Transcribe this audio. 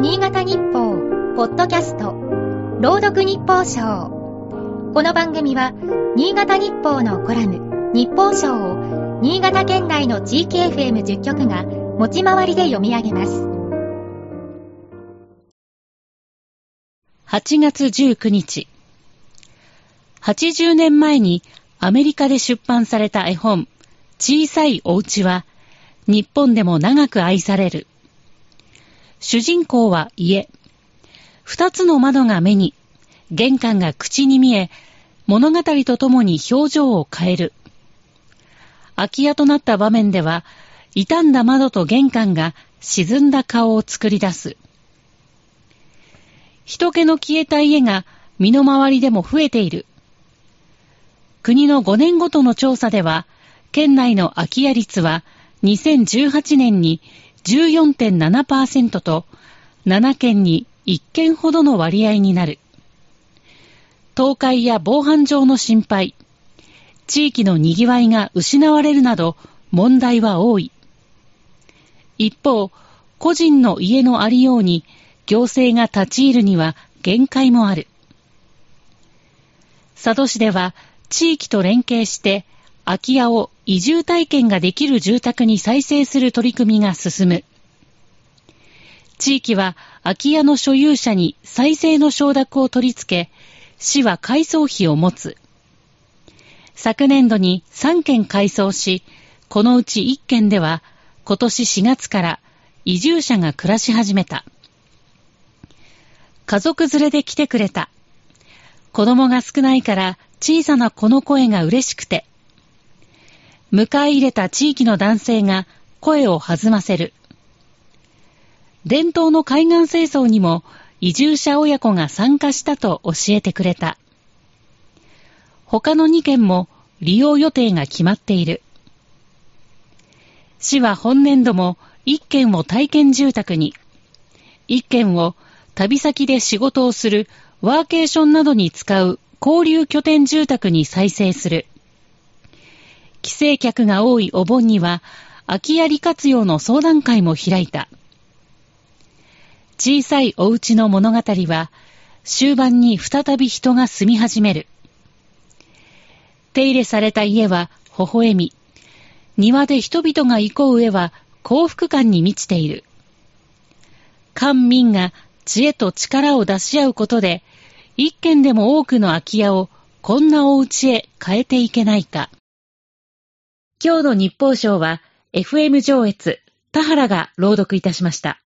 新潟日報、ポッドキャスト、朗読日報賞。この番組は、新潟日報のコラム、日報賞を、新潟県内の地域 FM10 局が、持ち回りで読み上げます。8月19日。80年前にアメリカで出版された絵本、小さいお家は、日本でも長く愛される。主人公は家。二つの窓が目に、玄関が口に見え、物語とともに表情を変える。空き家となった場面では、傷んだ窓と玄関が沈んだ顔を作り出す。人気の消えた家が身の回りでも増えている。国の5年ごとの調査では、県内の空き家率は2018年に14.7%と、7県に1件ほどの割合になる。倒壊や防犯上の心配、地域の賑わいが失われるなど問題は多い。一方、個人の家のありように行政が立ち入るには限界もある。佐渡市では地域と連携して空き家を移住体験ができる住宅に再生する取り組みが進む。地域は空き家の所有者に再生の承諾を取り付け、市は改装費を持つ。昨年度に3件改装し、このうち1件では今年4月から移住者が暮らし始めた。家族連れで来てくれた。子供が少ないから小さな子の声が嬉しくて。迎え入れた地域の男性が声を弾ませる。伝統の海岸清掃にも移住者親子が参加したと教えてくれた。他の2件も利用予定が決まっている。市は本年度も1件を体験住宅に、1件を旅先で仕事をするワーケーションなどに使う交流拠点住宅に再生する。帰省客が多いお盆には、空き家利活用の相談会も開いた。小さいお家の物語は、終盤に再び人が住み始める。手入れされた家は微笑み、庭で人々が行こう上は幸福感に満ちている。官民が知恵と力を出し合うことで、一軒でも多くの空き家をこんなお家へ変えていけないか。今日の日報賞は FM 上越田原が朗読いたしました。